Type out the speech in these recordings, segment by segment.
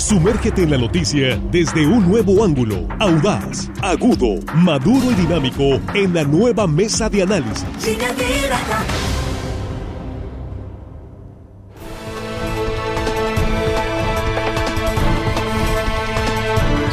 Sumérgete en la noticia desde un nuevo ángulo, audaz, agudo, maduro y dinámico en la nueva mesa de análisis.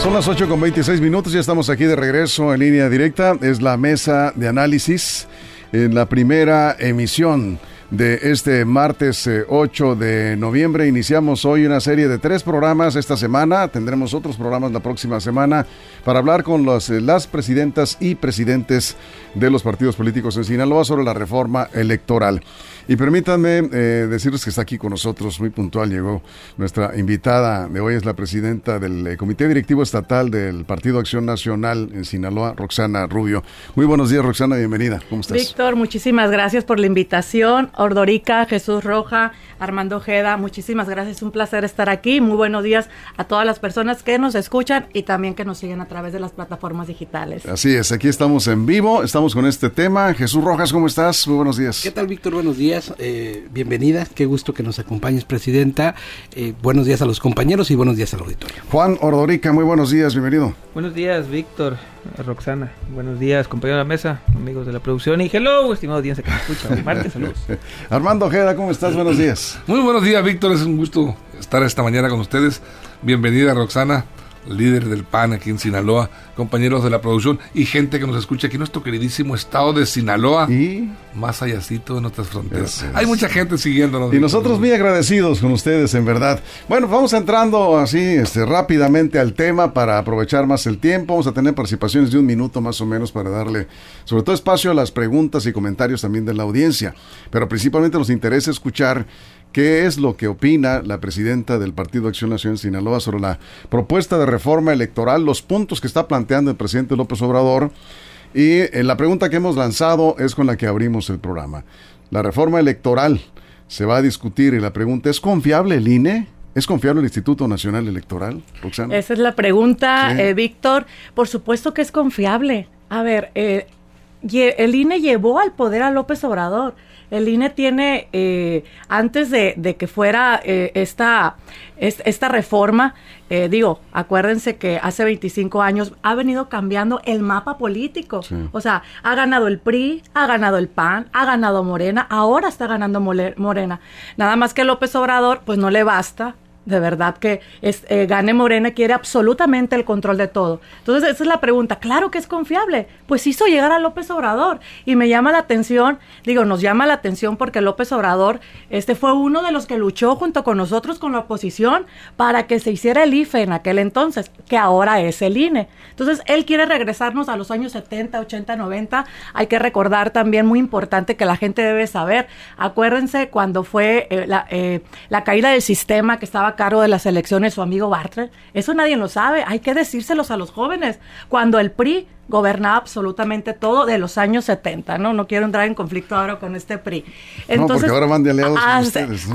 Son las 8 con 26 minutos, ya estamos aquí de regreso en línea directa. Es la mesa de análisis en la primera emisión de este martes 8 eh, de noviembre. Iniciamos hoy una serie de tres programas esta semana. Tendremos otros programas la próxima semana para hablar con eh, las presidentas y presidentes de los partidos políticos en Sinaloa sobre la reforma electoral. Y permítanme eh, decirles que está aquí con nosotros, muy puntual, llegó nuestra invitada de hoy, es la presidenta del Comité Directivo Estatal del Partido Acción Nacional en Sinaloa, Roxana Rubio. Muy buenos días, Roxana, bienvenida. ¿Cómo estás? Víctor, muchísimas gracias por la invitación. Ordorica, Jesús Roja, Armando Ojeda, muchísimas gracias. Un placer estar aquí. Muy buenos días a todas las personas que nos escuchan y también que nos siguen a través de las plataformas digitales. Así es, aquí estamos en vivo, estamos con este tema. Jesús Rojas, ¿cómo estás? Muy buenos días. ¿Qué tal, Víctor? Buenos días. Eh, bienvenida. Qué gusto que nos acompañes, Presidenta. Eh, buenos días a los compañeros y buenos días al auditorio. Juan Ordorica, muy buenos días. Bienvenido. Buenos días, Víctor. Roxana. Buenos días, compañeros de la mesa, amigos de la producción y hello, estimado audiencia que me escucha. Martes, saludos. Armando Ojeda, ¿cómo estás? Buenos días. Muy buenos días, Víctor. Es un gusto estar esta mañana con ustedes. Bienvenida, Roxana líder del PAN aquí en Sinaloa, compañeros de la producción y gente que nos escucha aquí en nuestro queridísimo estado de Sinaloa, y más allácito de nuestras fronteras. Hay mucha gente siguiéndonos. Y nosotros muy agradecidos con ustedes, en verdad. Bueno, vamos entrando así este, rápidamente al tema para aprovechar más el tiempo. Vamos a tener participaciones de un minuto más o menos para darle, sobre todo, espacio a las preguntas y comentarios también de la audiencia. Pero principalmente nos interesa escuchar ¿Qué es lo que opina la presidenta del Partido Acción Nacional Sinaloa sobre la propuesta de reforma electoral, los puntos que está planteando el presidente López Obrador? Y eh, la pregunta que hemos lanzado es con la que abrimos el programa. La reforma electoral se va a discutir y la pregunta es ¿confiable el INE? ¿Es confiable el Instituto Nacional Electoral, Roxana? Esa es la pregunta, eh, Víctor. Por supuesto que es confiable. A ver, eh, el INE llevó al poder a López Obrador. El INE tiene, eh, antes de, que fuera eh, esta, esta reforma, eh, digo, acuérdense que hace 25 años ha venido cambiando el mapa político. O sea, ha ganado el PRI, ha ganado el PAN, ha ganado Morena, ahora está ganando Morena. Nada más que López Obrador, pues no le basta de verdad que es, eh, Gane Morena quiere absolutamente el control de todo. Entonces, esa es la pregunta. Claro que es confiable. Pues hizo llegar a López Obrador. Y me llama la atención, digo, nos llama la atención porque López Obrador este fue uno de los que luchó junto con nosotros, con la oposición, para que se hiciera el IFE en aquel entonces, que ahora es el INE. Entonces, él quiere regresarnos a los años 70, 80, 90. Hay que recordar también, muy importante, que la gente debe saber. Acuérdense cuando fue eh, la, eh, la caída del sistema que estaba cargo de las elecciones su amigo Bartlett. Eso nadie lo sabe, hay que decírselos a los jóvenes. Cuando el PRI gobernaba absolutamente todo de los años 70, ¿no? No quiero entrar en conflicto ahora con este PRI. Entonces, no, porque ahora van de aliados con ustedes,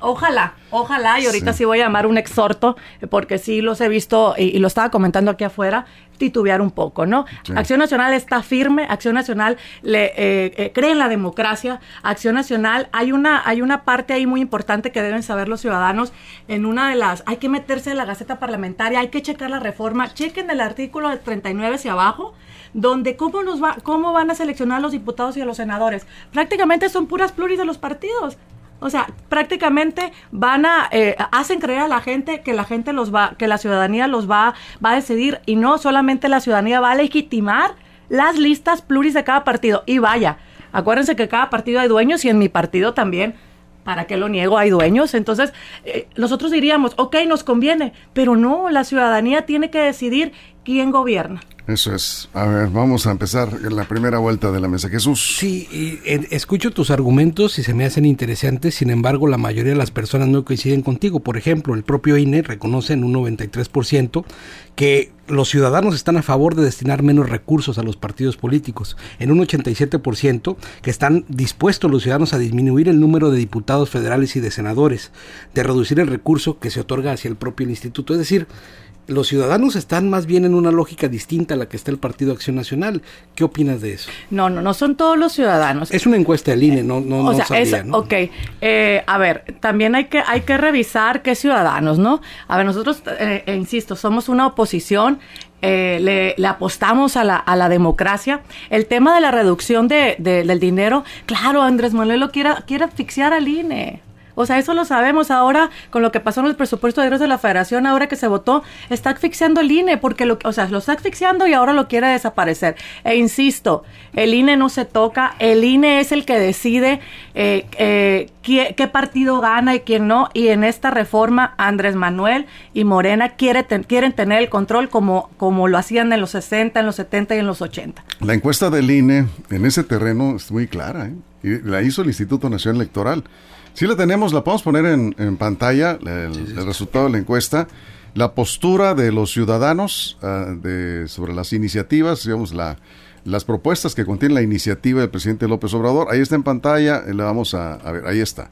ojalá, ojalá, y ahorita sí. voy a llamar un exhorto, porque sí los he visto, y, lo estaba comentando aquí afuera, titubear un poco, ¿no? Acción Nacional está firme, Acción Nacional le eh, eh, cree en la democracia, Acción Nacional, hay una, hay una parte ahí muy importante que deben saber los ciudadanos, en una de las, hay que meterse en la Gaceta Parlamentaria, hay que checar la reforma, chequen el artículo del 39 hacia abajo, donde cómo, nos va, cómo van a seleccionar a los diputados y a los senadores. Prácticamente son puras pluris de los partidos. O sea, prácticamente van a eh, hacen creer a la gente que la gente los va, que la ciudadanía los va, va a decidir y no solamente la ciudadanía va a legitimar las listas pluris de cada partido. Y vaya, acuérdense que cada partido hay dueños y en mi partido también. ¿Para qué lo niego? Hay dueños. Entonces, eh, nosotros diríamos, ok, nos conviene, pero no, la ciudadanía tiene que decidir quién gobierna. Eso es. A ver, vamos a empezar la primera vuelta de la mesa. Jesús. Sí, escucho tus argumentos y se me hacen interesantes, sin embargo, la mayoría de las personas no coinciden contigo. Por ejemplo, el propio INE reconoce en un 93% que los ciudadanos están a favor de destinar menos recursos a los partidos políticos, en un 87% que están dispuestos los ciudadanos a disminuir el número de diputados federales y de senadores, de reducir el recurso que se otorga hacia el propio instituto. Es decir, los ciudadanos están más bien en una lógica distinta a la que está el Partido Acción Nacional. ¿Qué opinas de eso? No, no, no son todos los ciudadanos. Es una encuesta del INE, no, no, o sea, es, ¿no? Ok, eh, a ver, también hay que, hay que revisar qué ciudadanos, ¿no? A ver, nosotros, eh, eh, insisto, somos una oposición le, le, apostamos a la, a la, democracia. El tema de la reducción de, del dinero, claro, Andrés Manuel lo quiere, quiere asfixiar al INE. O sea, eso lo sabemos ahora con lo que pasó en el presupuesto de de la Federación, ahora que se votó, está asfixiando el INE, porque lo, o sea, lo está asfixiando y ahora lo quiere desaparecer. E insisto, el INE no se toca, el INE es el que decide eh, eh, qué, partido gana y quién no, y en esta reforma Andrés Manuel y Morena quiere quieren tener el control como, como lo hacían en los 60, en los 70 y en los 80. La encuesta del INE en ese terreno es muy clara, ¿eh? y la hizo el Instituto Nacional Electoral. Sí la tenemos, la podemos poner en, pantalla, el, resultado de la encuesta. La postura de los ciudadanos ah, de, sobre las iniciativas, digamos, la, las propuestas que contiene la iniciativa del presidente López Obrador. Ahí está en pantalla, eh, la vamos a, a, ver, ahí está.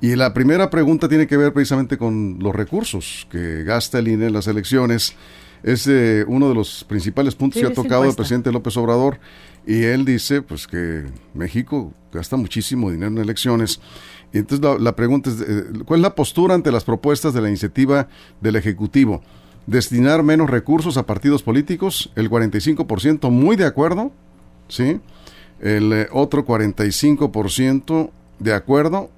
Y la primera pregunta tiene que ver precisamente con los recursos que gasta el INE en las elecciones. Es eh, uno de los principales puntos que ha tocado el presidente López Obrador. Y él dice pues que México gasta muchísimo dinero en elecciones y entonces la, pregunta es, eh, ¿cuál es la postura ante las propuestas de la iniciativa del Ejecutivo? Destinar menos recursos a partidos políticos, el 45% muy de acuerdo, ¿sí? El eh, otro 45% de acuerdo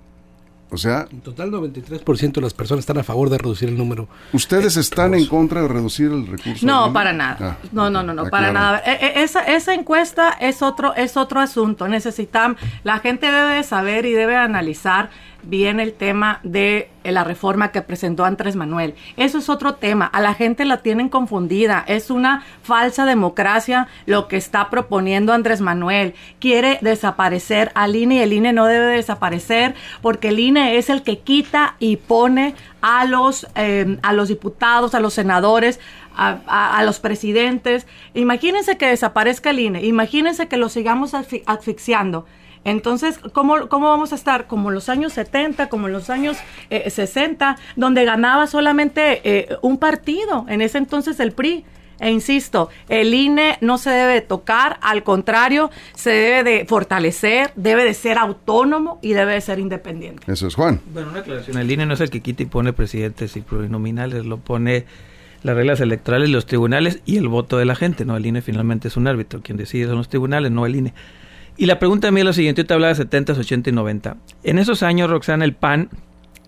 o sea... En total 93% de las personas están a favor de reducir el número. ¿Ustedes están en contra de reducir el recurso? No, para nada. Ah, no, no, no, no, para nada. E, e, esa, esa encuesta es otro, es otro asunto. Necesitamos, la gente debe saber y debe analizar bien el tema de la reforma que presentó Andrés Manuel. Eso es otro tema. A la gente la tienen confundida. Es una falsa democracia lo que está proponiendo Andrés Manuel. Quiere desaparecer al INE y el INE no debe desaparecer porque el INE es el que quita y pone a los, eh, a los diputados, a los senadores, a, a, los presidentes. Imagínense que desaparezca el INE. Imagínense que lo sigamos asfixiando. Entonces, ¿cómo, ¿cómo vamos a estar? Como en los años 70, como en los años 60, eh, donde ganaba solamente eh, un partido, en ese entonces el PRI. E insisto, el INE no se debe tocar, al contrario, se debe de fortalecer, debe de ser autónomo y debe de ser independiente. Eso es Juan. Bueno, una aclaración, el INE no es el que quita y pone presidentes y plurinominales, lo pone las reglas electorales, los tribunales y el voto de la gente, ¿no? El INE finalmente es un árbitro, quien decide son los tribunales, no el INE. Y la pregunta a mí es lo siguiente, yo te hablaba de 70, 80 y 90. En esos años, Roxana, el PAN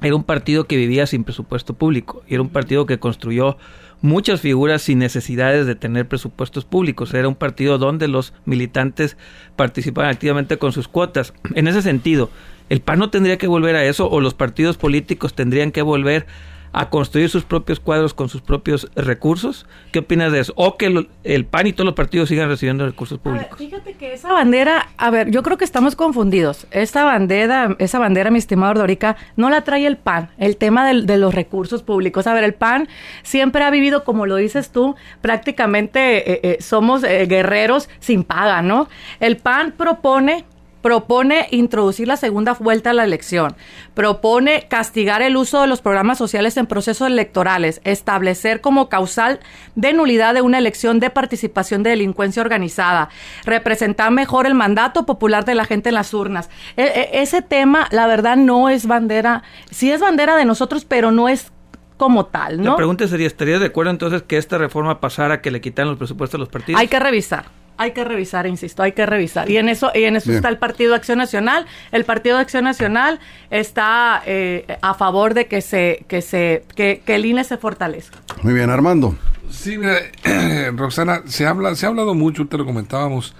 era un partido que vivía sin presupuesto público, y era un partido que construyó muchas figuras sin necesidades de tener presupuestos públicos. Era un partido donde los militantes participaban activamente con sus cuotas. En ese sentido, ¿el PAN no tendría que volver a eso o los partidos políticos tendrían que volver a construir sus propios cuadros con sus propios recursos. ¿Qué opinas de eso? O que el, PAN y todos los partidos sigan recibiendo recursos públicos. fíjate que esa bandera, a ver, yo creo que estamos confundidos. Esta bandera, esa bandera, mi estimado Dorica, no la trae el PAN, el tema de los recursos públicos. A ver, el PAN siempre ha vivido, como lo dices tú, prácticamente eh, eh, somos eh, guerreros sin paga, ¿no? El PAN propone propone introducir la segunda vuelta a la elección, propone castigar el uso de los programas sociales en procesos electorales, establecer como causal de nulidad de una elección de participación de delincuencia organizada, representar mejor el mandato popular de la gente en las urnas. E, e, ese tema, la verdad, no es bandera, sí es bandera de nosotros, pero no es como tal, ¿no? La pregunta sería, ¿estarías de acuerdo entonces que esta reforma pasara que le quitaran los presupuestos a los partidos? Hay que revisar hay que revisar, insisto, hay que revisar. Y en eso, y en eso está el Partido de Acción Nacional. El Partido de Acción Nacional está eh, a favor de que se, que se, que, el INE se fortalezca. Muy bien, Armando. Sí, mira, Roxana, se habla, se ha hablado mucho, te lo comentábamos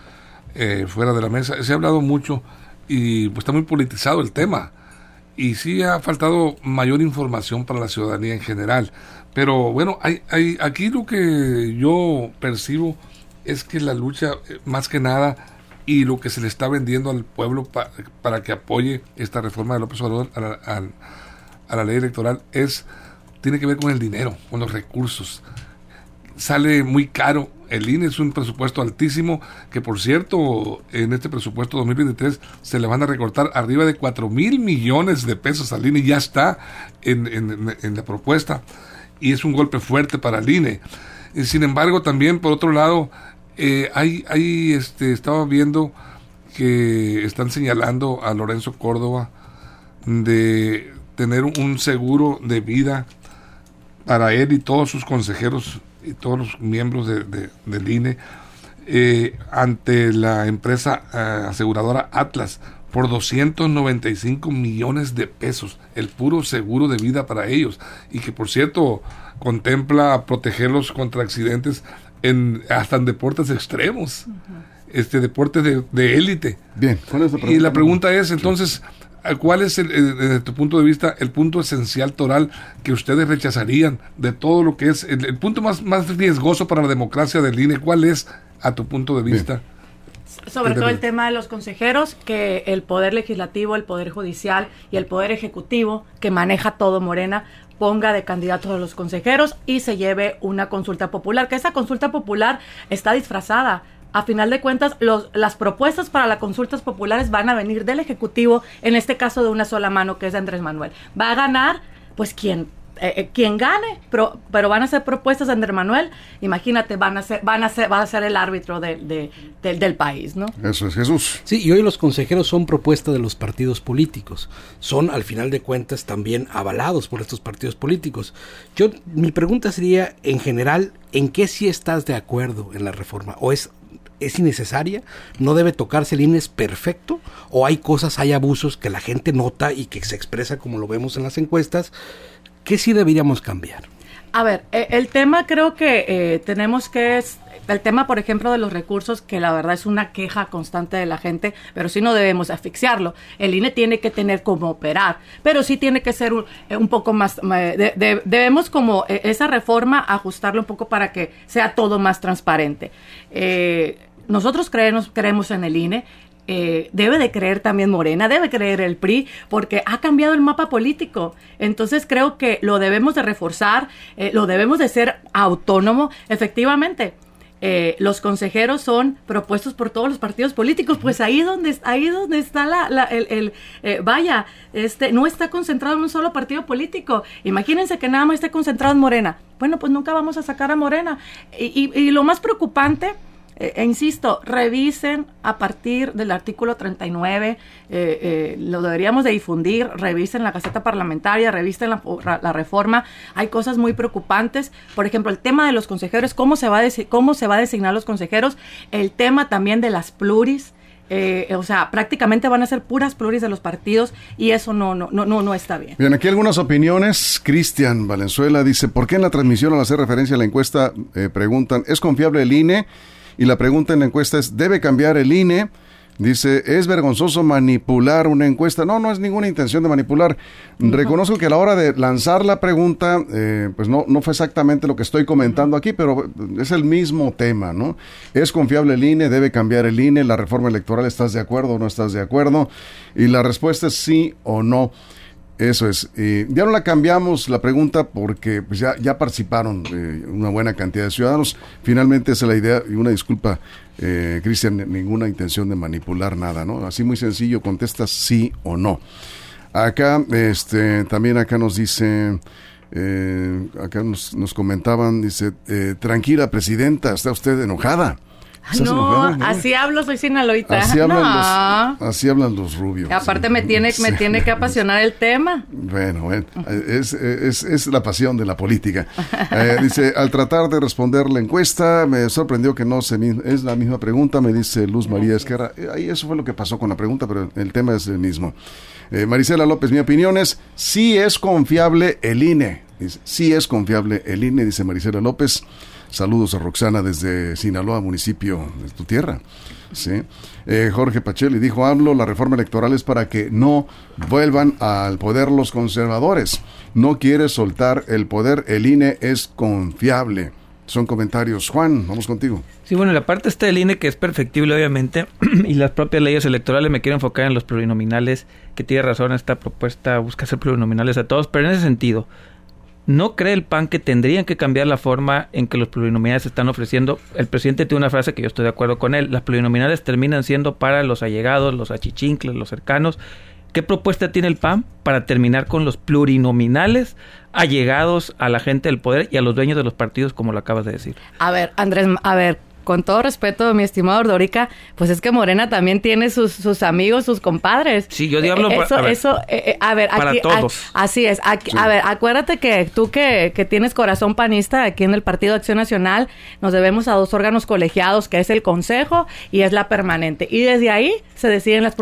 eh, fuera de la mesa, se ha hablado mucho y pues está muy politizado el tema. Y sí ha faltado mayor información para la ciudadanía en general. Pero bueno, hay, hay, aquí lo que yo percibo es que la lucha, eh, más que nada, y lo que se le está vendiendo al pueblo para que apoye esta reforma de López Obrador a la, a la ley electoral es tiene que ver con el dinero, con los recursos. Sale muy caro. El INE es un presupuesto altísimo, que por cierto, en este presupuesto 2023 se le van a recortar arriba de 4 mil millones de pesos al INE, ya está en, en, en la propuesta y es un golpe fuerte para el INE. sin embargo, también por otro lado, eh, hay, hay, este, estaba viendo que están señalando a Lorenzo Córdoba de tener un seguro de vida para él y todos sus consejeros y todos los miembros de, del INE eh, ante la empresa eh, aseguradora Atlas por 295 millones de pesos, el puro seguro de vida para ellos, y que por cierto contempla protegerlos contra accidentes en, hasta en deportes extremos, este deporte de élite. Bien, y la pregunta es entonces, ¿cuál es, desde tu punto de vista, el punto esencial toral que ustedes rechazarían de todo lo que es el, punto más, más riesgoso para la democracia del INE? ¿Cuál es, a tu punto de vista? Sobre todo el tema de los consejeros, que el poder legislativo, el poder judicial y el poder ejecutivo, que maneja todo Morena, ponga de candidatos a los consejeros y se lleve una consulta popular, que esa consulta popular está disfrazada. A final de cuentas, los, las propuestas para las consultas populares van a venir del Ejecutivo, en este caso de una sola mano, que es de Andrés Manuel. Va a ganar, pues, quien eh, eh, quien gane, pero, pero van a ser propuestas de Andrés Manuel, imagínate, van a ser, van a ser, va a ser el árbitro de, del país, ¿no? Eso es Jesús. Sí, y hoy los consejeros son propuestas de los partidos políticos, son al final de cuentas también avalados por estos partidos políticos. Yo, mi pregunta sería, en general, ¿en qué sí estás de acuerdo en la reforma? ¿O es es innecesaria, no debe tocarse el INE es perfecto, o hay cosas, hay abusos que la gente nota y que se expresa como lo vemos en las encuestas, ¿Qué sí deberíamos cambiar? A ver, eh, el tema creo que eh, tenemos que es el tema, por ejemplo, de los recursos, que la verdad es una queja constante de la gente, pero sí no debemos asfixiarlo. El INE tiene que tener como operar, pero sí tiene que ser un, eh, poco más, debemos como esa reforma ajustarlo un poco para que sea todo más transparente. nosotros creemos, creemos en el INE, eh, debe de creer también Morena, debe creer el PRI, porque ha cambiado el mapa político. Entonces creo que lo debemos de reforzar, eh, lo debemos de ser autónomo, efectivamente. Eh, los consejeros son propuestos por todos los partidos políticos, pues ahí donde ahí donde está la, el, vaya, este no está concentrado en un solo partido político. Imagínense que nada más esté concentrado en Morena. Bueno, pues nunca vamos a sacar a Morena. y, y lo más preocupante eh, e insisto, revisen a partir del artículo 39, eh, eh, lo deberíamos de difundir, revisen la Gaceta Parlamentaria, revisen la, reforma. Hay cosas muy preocupantes, por ejemplo, el tema de los consejeros, cómo se va a, cómo se va a designar los consejeros, el tema también de las pluris. o sea, prácticamente van a ser puras pluris de los partidos y eso no, no, no, no, está bien. Bien, aquí algunas opiniones. Cristian Valenzuela dice, ¿por qué en la transmisión al hacer referencia a la encuesta preguntan, ¿es confiable el INE? Y la pregunta en la encuesta es, ¿debe cambiar el INE? Dice, ¿es vergonzoso manipular una encuesta? No, no es ninguna intención de manipular. Reconozco que a la hora de lanzar la pregunta, eh, pues no, no fue exactamente lo que estoy comentando aquí, pero es el mismo tema, ¿no? ¿Es confiable el INE? ¿Debe cambiar el INE? ¿La reforma electoral estás de acuerdo o no estás de acuerdo? Y la respuesta es sí o no. Eso es. ya no la cambiamos la pregunta porque pues ya, participaron eh, una buena cantidad de ciudadanos. Finalmente esa es la idea y una disculpa, eh, Cristian, ninguna intención de manipular nada, ¿no? Así muy sencillo, contestas sí o no. Acá, este, también acá nos dice, eh, acá nos, nos comentaban, dice, eh, tranquila presidenta, está usted enojada. No, así hablo, soy sinaloita. Así hablan, los, así hablan los rubios. Aparte me tiene, me tiene que apasionar el tema. Bueno, bueno es, es, es la pasión de la política. Eh, dice, al tratar de responder la encuesta, me sorprendió que no se es la misma pregunta, me dice Luz María Esquerra. Eh, ahí eso fue lo que pasó con la pregunta, pero el tema es el mismo. Eh, Marisela López, mi opinión es, sí es confiable el INE. Dice, sí es confiable el INE, dice Marisela López. Saludos a Roxana desde Sinaloa, municipio de tu tierra. ¿sí? Eh, Jorge Pacheli dijo, hablo, la reforma electoral es para que no vuelvan al poder los conservadores. No quiere soltar el poder, el INE es confiable. Son comentarios. Juan, vamos contigo. Sí, bueno, la parte está del INE que es perfectible, obviamente, y las propias leyes electorales me quiero enfocar en los plurinominales, que tiene razón esta propuesta, busca ser plurinominales a todos, pero en ese sentido, ¿No cree el PAN que tendrían que cambiar la forma en que los plurinominales se están ofreciendo? El presidente tiene una frase que yo estoy de acuerdo con él. Las plurinominales terminan siendo para los allegados, los achichincles, los cercanos. ¿Qué propuesta tiene el PAN para terminar con los plurinominales allegados a la gente del poder y a los dueños de los partidos, como lo acabas de decir? A ver, Andrés, a ver, con todo respeto, mi estimado Ordorica, pues es que Morena también tiene sus, sus amigos, sus compadres. Sí, yo diablo eso, a ver, eso, eh, eh, a ver, para aquí, todos. a- así es. aquí- A ver, acuérdate que tú que, que tienes corazón panista aquí en el Partido Acción Nacional, nos debemos a dos órganos colegiados, que es el Consejo y es la permanente. Y desde ahí se deciden las,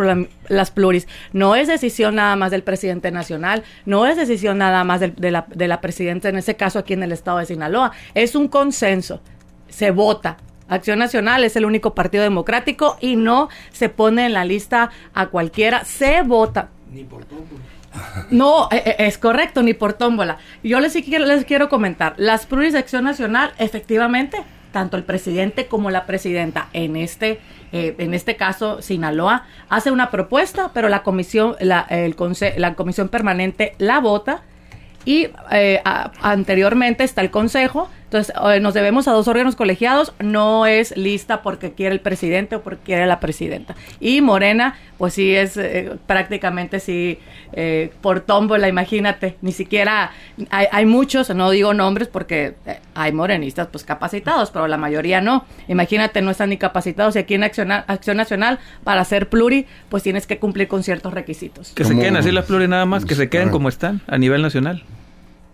las pluris. No es decisión nada más del presidente nacional, no es decisión nada más de, la, de la presidenta, en ese caso aquí en el estado de Sinaloa. Es un consenso. Se vota. Acción Nacional es el único partido democrático y no se pone en la lista a cualquiera, se vota. No, eh, eh, es correcto, ni por tómbola. Yo les, quiero, les quiero comentar, las pluris de Acción Nacional, efectivamente, tanto el presidente como la presidenta, en este, eh, en este caso, Sinaloa, hace una propuesta, pero la comisión, la, el conse- la comisión permanente la vota y eh, a- anteriormente está el consejo. Entonces, eh, nos debemos a dos órganos colegiados. No es lista porque quiere el presidente o porque quiere la presidenta. Y Morena, pues sí es eh, prácticamente sí eh, por tómbola, imagínate. Ni siquiera hay, hay muchos, no digo nombres porque eh, hay morenistas pues capacitados, pero la mayoría no. Imagínate, no están ni capacitados. Y aquí en Acción, Acción Nacional, para ser pluri, pues tienes que cumplir con ciertos requisitos. Que se queden así las pluris nada más, que se queden como están a nivel nacional.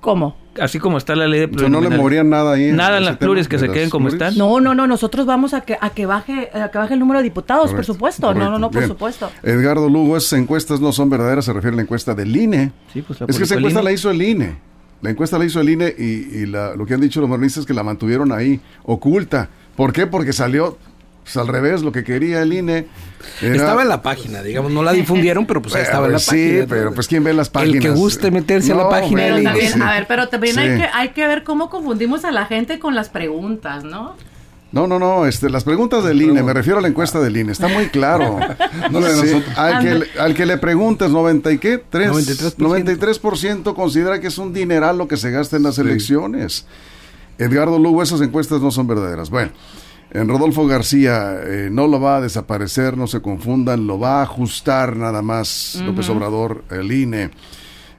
¿Cómo? Así como está la ley de O sea, no le morían nada ahí. Nada en las pluris, que se queden como pluris. están. No, no, no, nosotros vamos a que, a que baje, a que baje el número de diputados, por Correcto, supuesto. No, no, no, por correcto. supuesto. Bien. Edgardo Lugo, esas encuestas no son verdaderas, se refiere a la encuesta del INE. Sí, pues la es que esa encuesta la hizo el INE. La encuesta la hizo el INE y, y la- lo que han dicho los morenistas es que la mantuvieron ahí, oculta. ¿Por qué? Porque salió pues, al revés, lo que quería el INE. era- Estaba en la página, digamos, no la difundieron, pero pues estaba en la sí, página. pero pues quién ve las páginas. El que guste meterse a la página del INE. también, sí. a ver, pero también Sí. hay, que, hay que ver cómo confundimos a la gente con las preguntas, ¿no? No, no, no, este, las preguntas del INE, me refiero a la encuesta del INE, está muy claro. No Sí, al, que, le- al que le preguntes, 90 y qué, Tres, 93%. 93% considera que es un dineral lo que se gasta en las elecciones. Edgardo Lugo, esas encuestas no son verdaderas. Bueno, en Rodolfo García eh, no lo va a desaparecer, no se confundan, lo va a ajustar nada más López Obrador, el INE.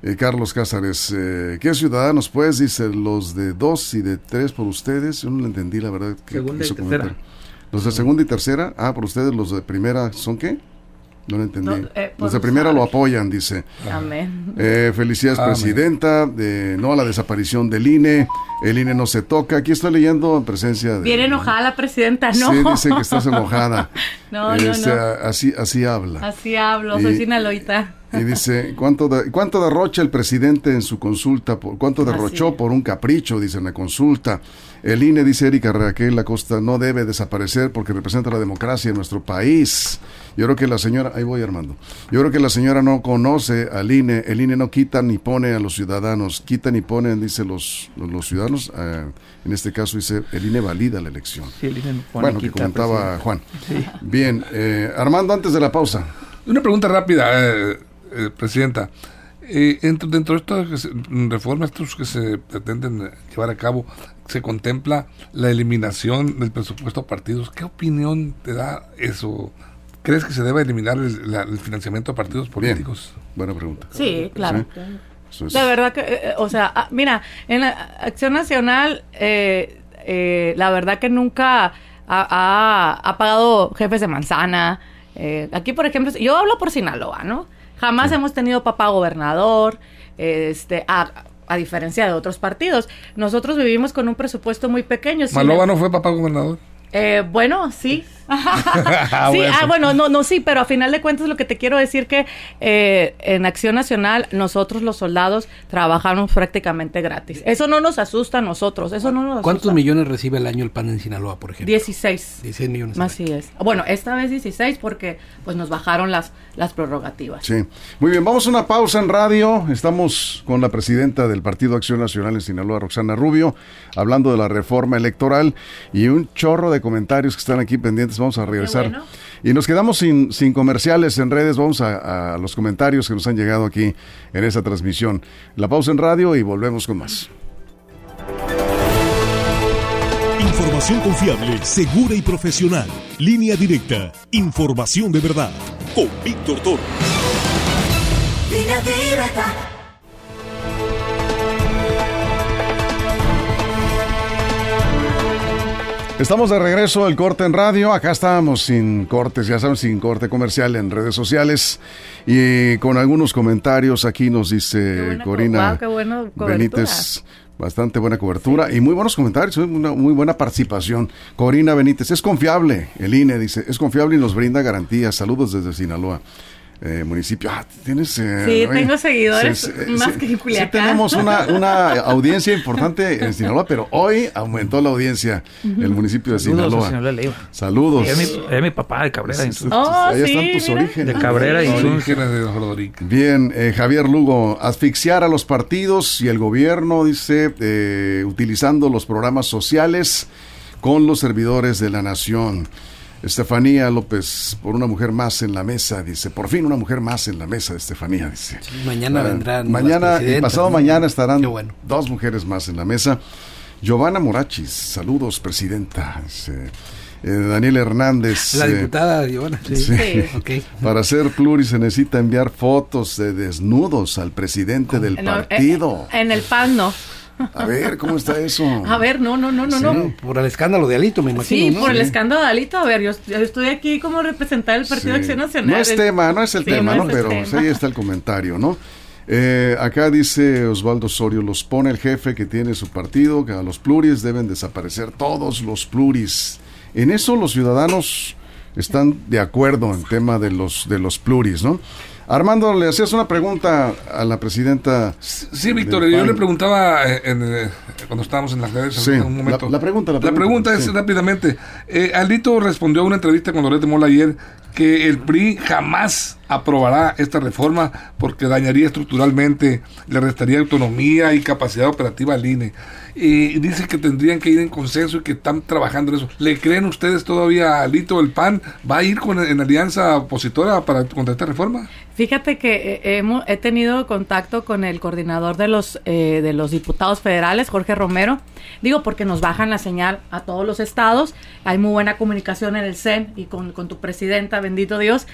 Eh, Carlos Cázares, eh, ¿qué ciudadanos pues? Dice, los de dos y de tres por ustedes. Yo no le entendí la verdad. que Segunda y tercera. comentar. Los de segunda y tercera, ah, por ustedes los de primera, ¿son qué? No lo entendí. No, eh, los de primera lo apoyan, dice. Amén. Eh, felicidades, Amén. presidenta. De, no a la desaparición del INE. El INE no se toca. Aquí estoy leyendo en presencia de. Bien enojada la presidenta, ¿no? Sí, dice que estás enojada. No, no, Este, no. Así, así habla. Así hablo, soy sinaloita. Y dice, ¿cuánto, de- ¿cuánto derrocha el presidente en su consulta? Por, ¿Cuánto derrochó Así por un capricho? Dice en la consulta. El INE, dice Erika Raquel Acosta, no debe desaparecer porque representa la democracia en nuestro país. Yo creo que la señora, ahí voy Armando, yo creo que la señora no conoce al INE. El INE no quita ni pone a los ciudadanos, quita ni ponen, dice los, los, los ciudadanos. eh, en este caso dice, el INE valida la elección. Sí, el INE no pone Bueno, que quita, comentaba presidente. Juan. Bien, eh, Armando, antes de la pausa. Una pregunta rápida, eh, eh, Presidenta. Eh, dentro, dentro de estas que reformas estos que se pretenden llevar a cabo, se contempla la eliminación del presupuesto a partidos. ¿Qué opinión te da eso? ¿Crees que se debe eliminar el, la- el financiamiento a partidos políticos? Buena pregunta. Sí, claro. Sí. Eso es- De verdad que, eh, eh, o sea, ah, mira, en la Acción Nacional, eh, eh, la verdad que nunca ha, ha- ha pagado jefes de manzana. Eh, aquí, por ejemplo, yo hablo por Sinaloa, ¿no? Jamás hemos tenido papá gobernador, este, a, a diferencia de otros partidos. Nosotros vivimos con un presupuesto muy pequeño. sin Malova em- no fue papá gobernador. eh, bueno, sí. sí, bueno. ah, bueno, no, no, sí, pero a final de cuentas lo que te quiero decir que eh, en Acción Nacional nosotros los soldados trabajamos prácticamente gratis. Eso no nos asusta a nosotros, eso no nos asusta. ¿Cuántos millones recibe el año el PAN en Sinaloa, por ejemplo? 16. 16 millones. Así es. Bueno, esta vez 16 porque pues nos bajaron las, las prerrogativas. Sí. Muy bien, vamos a una pausa en radio. Estamos con la presidenta del Partido Acción Nacional en Sinaloa, Roxana Rubio, hablando de la reforma electoral y un chorro de comentarios que están aquí pendientes. Vamos a regresar. bueno. Y nos quedamos sin, sin comerciales en redes. Vamos a, a los comentarios que nos han llegado aquí en esta transmisión. La pausa en radio y volvemos con más. Información confiable, segura y profesional. Línea directa. Información de verdad. Con Víctor Toro. Estamos de regreso al corte en radio. Acá estábamos sin cortes, ya saben, sin corte comercial en redes sociales y con algunos comentarios. Aquí nos dice Corina Benítez. Bastante buena cobertura y muy buenos comentarios, una muy buena participación. Corina Benítez, es confiable, el INE dice, es confiable y nos brinda garantías. Saludos desde Sinaloa eh, municipio. Ah, tienes. Eh, sí, tengo seguidores más que en Culiacán. Sí, tenemos una, una audiencia importante en Sinaloa, pero hoy aumentó la audiencia el municipio de Sinaloa. Saludos. Es mi, papá de Cabrera. Oh, ahí están tus orígenes. De Cabrera y orígenes de Bien, eh, Javier Lugo, asfixiar a los partidos y el gobierno, dice, eh, utilizando los programas sociales con los servidores de la nación. Estefanía López, por una mujer más en la mesa, dice, por fin una mujer más en la mesa, Estefanía, dice. mañana ah, vendrán. Mañana y pasado mañana estarán dos mujeres más en la mesa. Giovanna Morachis, saludos, presidenta. Eh, Daniel Hernández. La eh, diputada Giovanna. Sí. Para ser pluri se necesita enviar fotos de desnudos al presidente del partido. en el PAN no. A ver, ¿cómo está eso? A ver, no, no, no, no, no. Por el escándalo de Alito, me imagino. Sí, por el escándalo de Alito. A ver, yo, estoy aquí como representar el Partido de Acción Nacional. No es tema, no es el tema, ¿no? Pero ahí está el comentario, ¿no? Eh, acá dice Osvaldo Osorio, los pone el jefe que tiene su partido, que a los pluris deben desaparecer todos los pluris. En eso los ciudadanos están de acuerdo en tema de los, de los pluris, ¿no? Armando, le hacías una pregunta a la presidenta. Sí, Víctor, yo le preguntaba eh, eh, cuando estábamos en las redes en un momento. La, pregunta, la pregunta, es rápidamente. Eh, Aldito respondió a una entrevista con Loret Mola ayer que el PRI jamás aprobará esta reforma porque dañaría estructuralmente, le restaría autonomía y capacidad operativa al INE. Y dice que tendrían que ir en consenso y que están trabajando en eso. ¿Le creen ustedes todavía a Lito el PAN? ¿Va a ir con, en alianza opositora para contra esta reforma? Fíjate que eh, hemos, he tenido contacto con el coordinador de los, eh, de los diputados federales, Jorge Romero. Digo, porque nos bajan la señal a todos los estados. Hay muy buena comunicación en el CEN y con, con tu presidenta, bendito Dios.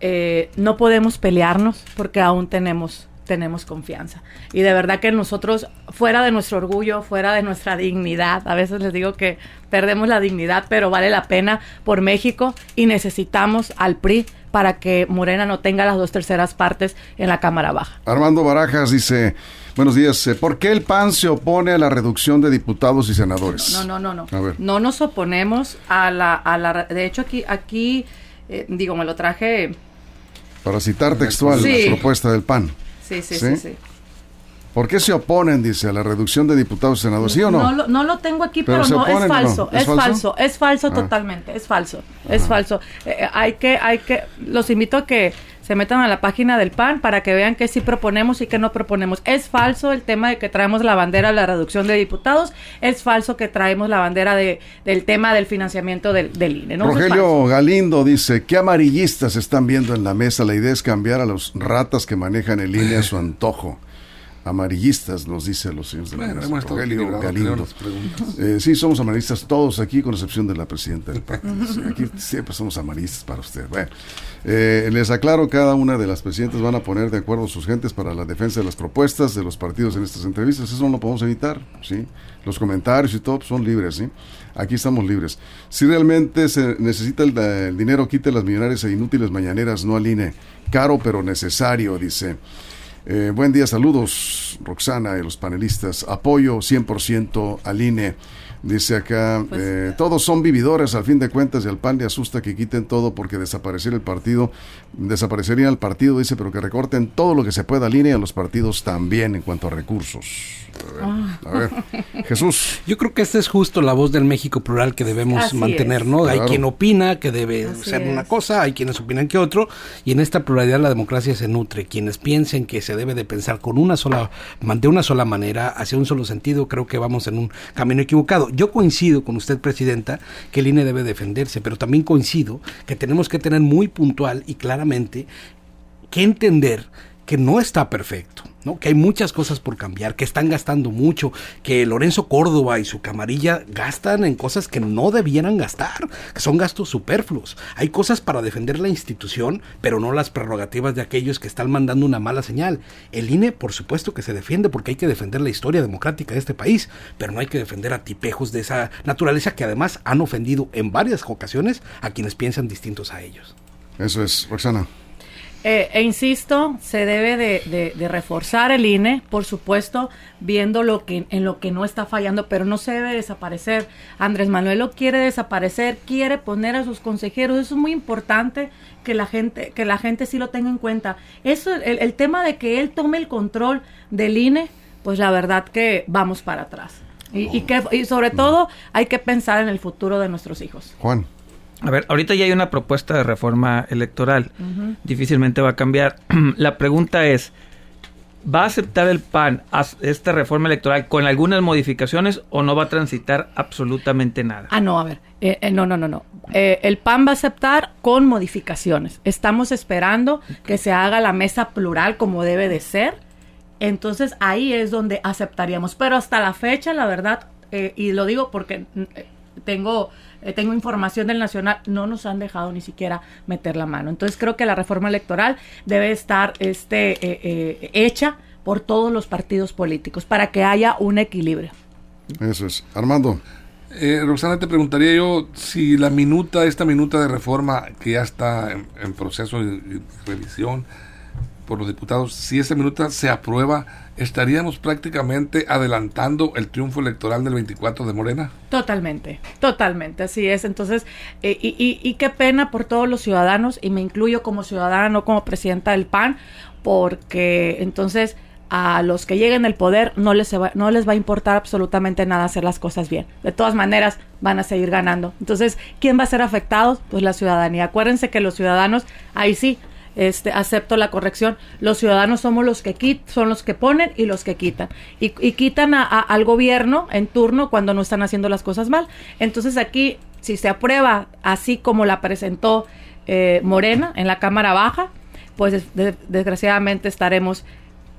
Eh, no podemos pelearnos porque aún tenemos tenemos confianza. Y de verdad que nosotros, fuera de nuestro orgullo, fuera de nuestra dignidad, a veces les digo que perdemos la dignidad, pero vale la pena por México y necesitamos al PRI para que Morena no tenga las dos terceras partes en la Cámara Baja. Armando Barajas dice, buenos días, eh, ¿por qué el PAN se opone a la reducción de diputados y senadores? No, no, no, no. No nos oponemos a la, a la... De hecho, aquí, aquí eh, digo, me lo traje... Para citar textual la propuesta del PAN. Sí, sí, sí, sí. ¿Por qué se oponen, dice, a la reducción de diputados y senadores? ¿Sí o no? No, lo, tengo aquí, pero, no, es falso, ¿Es, falso, es falso, ah. totalmente, es falso, es falso. Eh, eh, hay que, hay que, los invito a que se metan a la página del PAN para que vean qué sí proponemos y qué no proponemos. Es falso el tema de que traemos la bandera de la reducción de diputados, es falso que traemos la bandera de, del tema del financiamiento del, INE. Rogelio Galindo dice, ¿qué amarillistas están viendo en la mesa? La idea es cambiar a los ratas que manejan el INE a su antojo amarillistas, nos dice los señores de la bueno, Rogelio Galindo. Eh, sí, somos amarillistas todos aquí, con excepción de la presidenta del PAN. aquí siempre somos amarillistas para usted. Bueno, eh, les aclaro, cada una de las presidentas van a poner de acuerdo sus gentes para la defensa de las propuestas de los partidos en estas entrevistas. Eso no lo podemos evitar, ¿sí? Los comentarios y todo son libres, ¿sí? Aquí estamos libres. Si realmente se necesita el, dinero, quite las millonarias e inútiles mañaneras, no aline. Caro pero necesario, dice. Eh, buen día, saludos, Roxana y los panelistas. Apoyo 100% al INE. Dice acá, pues eh, todos son vividores al fin de cuentas y al PAN le asusta que quiten todo porque desapareciera el partido, desaparecería el partido, dice, pero que recorten todo lo que se pueda línea a los partidos también en cuanto a recursos. A ver, Jesús. Yo creo que esta es justo la voz del México plural que debemos mantener, ¿no? Hay quien opina que debe ser una cosa, hay quienes opinan que otro, y en esta pluralidad la democracia se nutre. Quienes piensen que se debe de pensar con una sola, de una sola manera, hacia un solo sentido, creo que vamos en un camino equivocado. Yo coincido con usted, Presidenta, que el INE debe defenderse, pero también coincido que tenemos que tener muy puntual y claramente que entender que no está perfecto. ¿no? que hay muchas cosas por cambiar, que están gastando mucho, que Lorenzo Córdoba y su camarilla gastan en cosas que no debieran gastar, que son gastos superfluos. Hay cosas para defender la institución, pero no las prerrogativas de aquellos que están mandando una mala señal. El INE, por supuesto que se defiende porque hay que defender la historia democrática de este país, pero no hay que defender a tipejos de esa naturaleza que además han ofendido en varias ocasiones a quienes piensan distintos a ellos. Eso es, Roxana. Eh, e insisto, se debe de, reforzar el INE, por supuesto, viendo lo que en lo que no está fallando, pero no se debe desaparecer. Andrés Manuel lo quiere desaparecer, quiere poner a sus consejeros. Eso es muy importante que la gente que la gente sí lo tenga en cuenta. Eso, el, el tema de que él tome el control del INE, pues la verdad que vamos para atrás. Y, y, que, y sobre todo hay que pensar en el futuro de nuestros hijos. Juan. A ver, ahorita ya hay una propuesta de reforma electoral. Difícilmente va a cambiar. La pregunta es, ¿va a aceptar el PAN esta reforma electoral con algunas modificaciones o no va a transitar absolutamente nada? Ah, no, a ver. Eh, eh, no, no, no, no. Eh, el PAN va a aceptar con modificaciones. Estamos esperando que se haga la mesa plural como debe de ser. Entonces ahí es donde aceptaríamos. Pero hasta la fecha, la verdad, y lo digo porque tengo eh, tengo información del Nacional, no nos han dejado ni siquiera meter la mano. Entonces creo que la reforma electoral debe estar este, eh, eh, hecha por todos los partidos políticos para que haya un equilibrio. Eso es. Armando. Roxana, te preguntaría yo si la minuta, esta minuta de reforma que ya está en, proceso de revisión por los diputados, si esa minuta se aprueba, estaríamos prácticamente adelantando el triunfo electoral del 24 de Morena. Totalmente, totalmente, así es. Entonces, eh, y, y, qué pena por todos los ciudadanos, y me incluyo como ciudadana, no como presidenta del PAN, porque entonces a los que lleguen al poder no les, va, no les va a importar absolutamente nada hacer las cosas bien. De todas maneras, van a seguir ganando. Entonces, ¿quién va a ser afectado? Pues la ciudadanía. Acuérdense que los ciudadanos, ahí sí, este, acepto la corrección. Los ciudadanos somos los que son los que ponen y los que quitan. Y, quitan al gobierno en turno cuando no están haciendo las cosas mal. Entonces aquí, si se aprueba así como la presentó eh, Morena en la Cámara Baja, pues desgraciadamente estaremos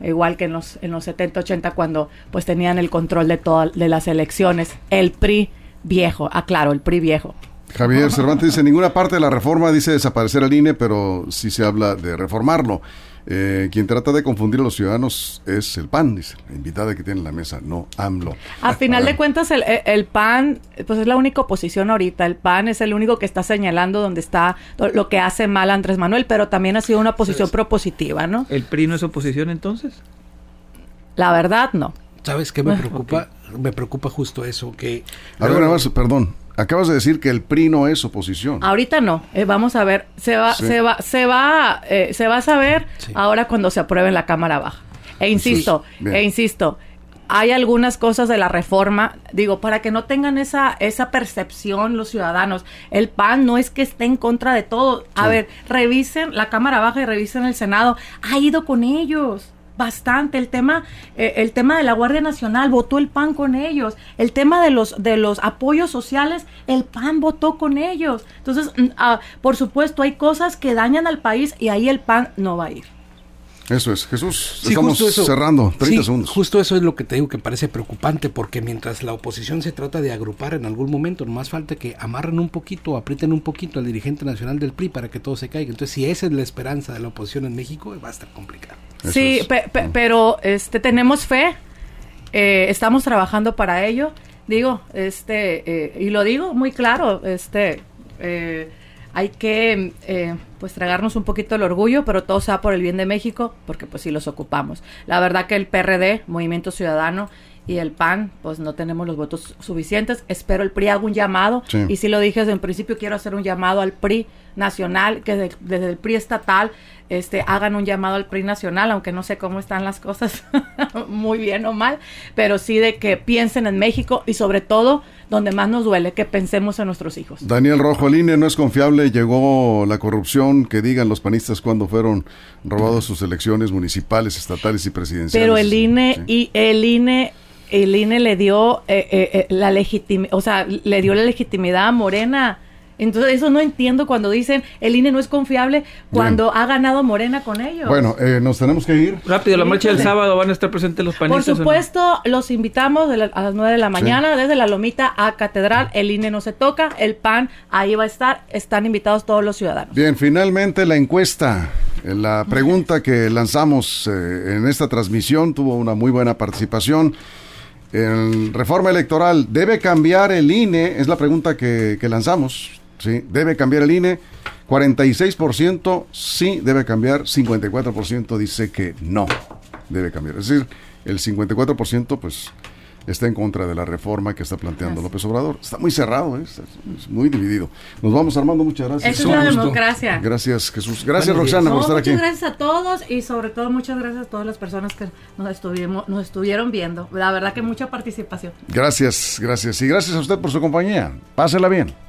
igual que en los, en los 70, 80 cuando pues tenían el control de todas de las elecciones. El PRI viejo, aclaro, el PRI viejo. Javier Cervantes dice, ninguna parte de la reforma dice desaparecer al INE, pero sí se habla de reformarlo. Eh, quien trata de confundir a los ciudadanos es el PAN, dice, la invitada que tiene en la mesa, no AMLO. A final de cuentas, el, el, PAN, pues es la única oposición ahorita. El PAN es el único que está señalando donde está lo que hace mal Andrés Manuel, pero también ha sido una posición propositiva, ¿no? ¿El PRI no es oposición entonces? La verdad, no. ¿Sabes qué me preocupa? Me preocupa justo eso, que... A ver, más, perdón, Acabas de decir que el PRI no es oposición. Ahorita no. Eh, vamos a ver. Se va, se va, se va, eh, se va a saber ahora cuando se apruebe en la Cámara Baja. E insisto, e insisto, hay algunas cosas de la reforma, digo, para que no tengan esa, esa percepción los ciudadanos. El PAN no es que esté en contra de todo. A ver, revisen la Cámara Baja y revisen el Senado. Ha ido con ellos bastante. El tema, eh, el tema de la Guardia Nacional, votó el PAN con ellos. El tema de los, de los apoyos sociales, el PAN votó con ellos. Entonces, mm, ah, por supuesto, hay cosas que dañan al país y ahí el PAN no va a ir. Eso es, Jesús. estamos cerrando, 30 segundos. Justo eso es lo que te digo que parece preocupante, porque mientras la oposición se trata de agrupar en algún momento, más falta que amarren un poquito, aprieten un poquito al dirigente nacional del PRI para que todo se caiga. Entonces, si esa es la esperanza de la oposición en México, va a estar complicado. sí, pero este tenemos fe, eh, estamos trabajando para ello. Digo, este, eh, y lo digo muy claro, este, eh, hay que eh, pues tragarnos un poquito el orgullo, pero todo sea por el bien de México, porque pues sí los ocupamos. La verdad que el PRD, Movimiento Ciudadano, y el PAN, pues no tenemos los votos suficientes. Espero el PRI haga un llamado, y si lo dije desde el principio, quiero hacer un llamado al PRI nacional, que desde el PRI estatal este, hagan un llamado al PRI nacional, aunque no sé cómo están las cosas, muy bien o mal, pero sí de que piensen en México y sobre todo donde más nos duele, que pensemos en nuestros hijos. Daniel Rojo, el INE no es confiable, llegó la corrupción, que digan los panistas cuando fueron robados sus elecciones municipales, estatales y presidenciales. Pero el INE y el INE el INE le dio eh, eh, eh, la legitimidad, o sea, le dio la legitimidad a Morena Entonces, eso no entiendo cuando dicen el INE no es confiable cuando ha ganado Morena con ellos. Bueno, eh, nos tenemos que ir. Rápido, la marcha del sábado van a estar presentes los panistas. Por supuesto, los invitamos a las 9 de la mañana, desde la Lomita a Catedral. El INE no se toca, el PAN ahí va a estar. Están invitados todos los ciudadanos. Bien, finalmente la encuesta. Eh, la pregunta que lanzamos eh, en esta transmisión tuvo una muy buena participación. En reforma electoral, ¿debe cambiar el INE? Es la pregunta que, que lanzamos. ¿Sí? ¿Debe cambiar el INE? 46% sí debe cambiar, 54% dice que no debe cambiar. Es decir, el 54% pues está en contra de la reforma que está planteando López Obrador. Está muy cerrado, ¿eh? es muy dividido. Nos vamos Armando, muchas gracias. Eso es la democracia. Gracias Jesús. Gracias Roxana por estar aquí. Muchas gracias a todos y sobre todo muchas gracias a todas las personas que nos, estuvimos, nos estuvieron viendo. La verdad que mucha participación. Gracias, gracias. Y gracias a usted por su compañía. Pásela bien.